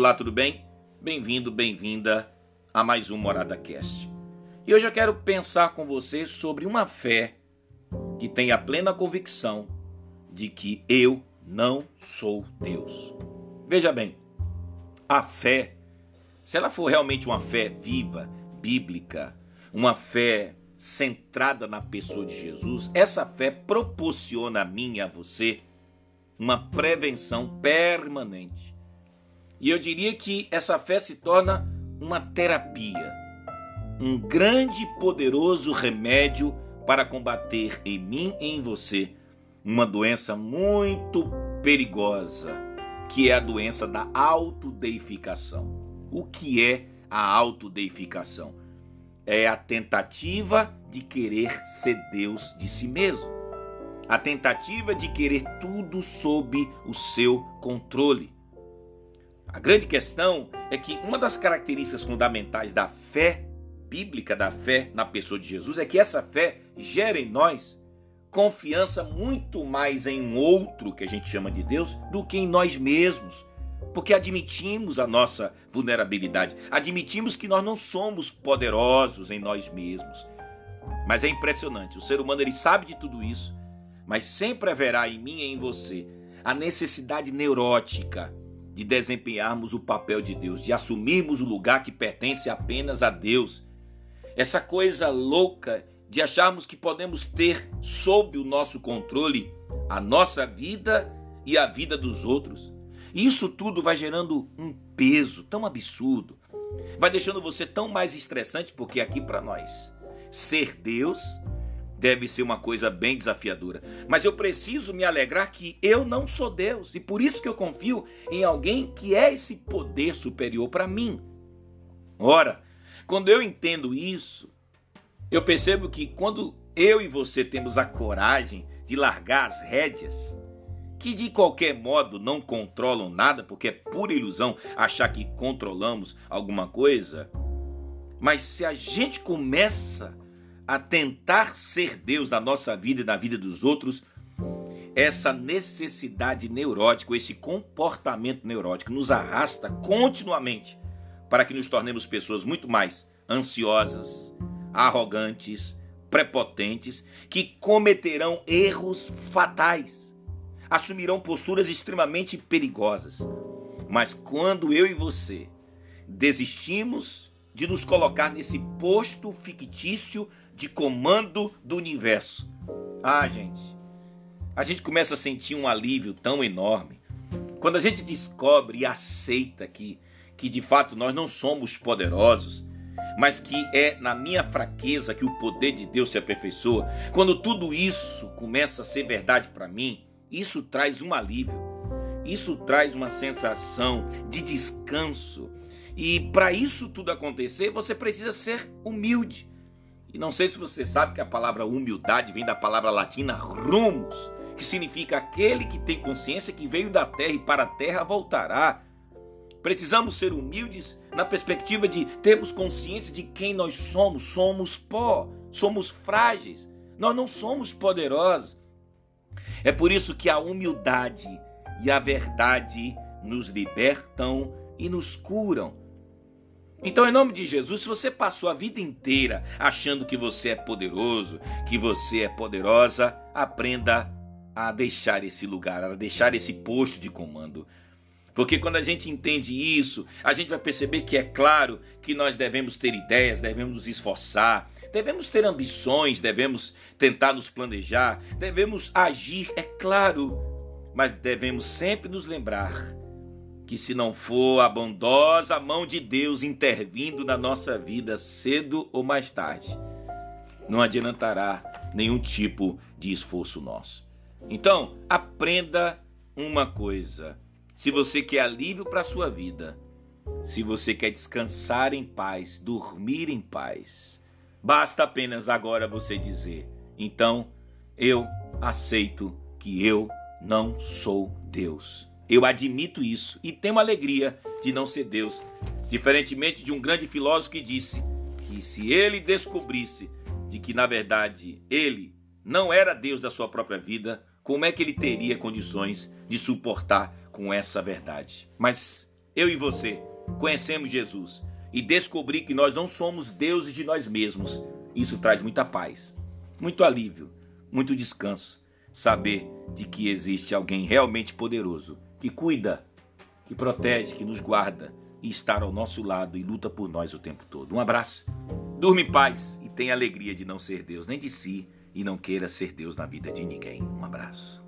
Olá, tudo bem? Bem-vindo, bem-vinda a mais um Morada Cast. E hoje eu quero pensar com você sobre uma fé que tem a plena convicção de que eu não sou Deus. Veja bem, a fé, se ela for realmente uma fé viva, bíblica, uma fé centrada na pessoa de Jesus, essa fé proporciona a mim e a você uma prevenção permanente e eu diria que essa fé se torna uma terapia, um grande e poderoso remédio para combater em mim e em você uma doença muito perigosa, que é a doença da autodeificação. O que é a autodeificação? É a tentativa de querer ser Deus de si mesmo. A tentativa de querer tudo sob o seu controle. A grande questão é que uma das características fundamentais da fé bíblica, da fé na pessoa de Jesus, é que essa fé gera em nós confiança muito mais em um outro, que a gente chama de Deus, do que em nós mesmos. Porque admitimos a nossa vulnerabilidade, admitimos que nós não somos poderosos em nós mesmos. Mas é impressionante, o ser humano ele sabe de tudo isso, mas sempre haverá em mim e em você a necessidade neurótica de desempenharmos o papel de Deus, de assumirmos o lugar que pertence apenas a Deus. Essa coisa louca de acharmos que podemos ter sob o nosso controle a nossa vida e a vida dos outros. Isso tudo vai gerando um peso tão absurdo, vai deixando você tão mais estressante, porque aqui para nós, ser Deus deve ser uma coisa bem desafiadora. Mas eu preciso me alegrar que eu não sou Deus e por isso que eu confio em alguém que é esse poder superior para mim. Ora, quando eu entendo isso, eu percebo que quando eu e você temos a coragem de largar as rédeas, que de qualquer modo não controlam nada, porque é pura ilusão achar que controlamos alguma coisa, mas se a gente começa a tentar ser Deus na nossa vida e na vida dos outros, essa necessidade neurótica, esse comportamento neurótico nos arrasta continuamente para que nos tornemos pessoas muito mais ansiosas, arrogantes, prepotentes, que cometerão erros fatais, assumirão posturas extremamente perigosas. Mas quando eu e você desistimos de nos colocar nesse posto fictício de comando do universo. Ah, gente, a gente começa a sentir um alívio tão enorme quando a gente descobre e aceita que, que de fato nós não somos poderosos, mas que é na minha fraqueza que o poder de Deus se aperfeiçoa. Quando tudo isso começa a ser verdade para mim, isso traz um alívio, isso traz uma sensação de descanso. E para isso tudo acontecer, você precisa ser humilde. E não sei se você sabe que a palavra humildade vem da palavra latina rumos, que significa aquele que tem consciência que veio da terra e para a terra voltará. Precisamos ser humildes na perspectiva de termos consciência de quem nós somos. Somos pó, somos frágeis, nós não somos poderosos. É por isso que a humildade e a verdade nos libertam e nos curam. Então, em nome de Jesus, se você passou a vida inteira achando que você é poderoso, que você é poderosa, aprenda a deixar esse lugar, a deixar esse posto de comando. Porque quando a gente entende isso, a gente vai perceber que é claro que nós devemos ter ideias, devemos nos esforçar, devemos ter ambições, devemos tentar nos planejar, devemos agir, é claro, mas devemos sempre nos lembrar que se não for a bondosa mão de Deus intervindo na nossa vida cedo ou mais tarde, não adiantará nenhum tipo de esforço nosso. Então, aprenda uma coisa. Se você quer alívio para a sua vida, se você quer descansar em paz, dormir em paz, basta apenas agora você dizer: então eu aceito que eu não sou Deus. Eu admito isso e tenho alegria de não ser Deus. Diferentemente de um grande filósofo que disse que se ele descobrisse de que na verdade ele não era Deus da sua própria vida, como é que ele teria condições de suportar com essa verdade? Mas eu e você, conhecemos Jesus e descobrir que nós não somos deuses de nós mesmos, isso traz muita paz, muito alívio, muito descanso. Saber de que existe alguém realmente poderoso que cuida, que protege, que nos guarda e está ao nosso lado e luta por nós o tempo todo. Um abraço, durma em paz e tenha alegria de não ser Deus nem de si e não queira ser Deus na vida de ninguém. Um abraço.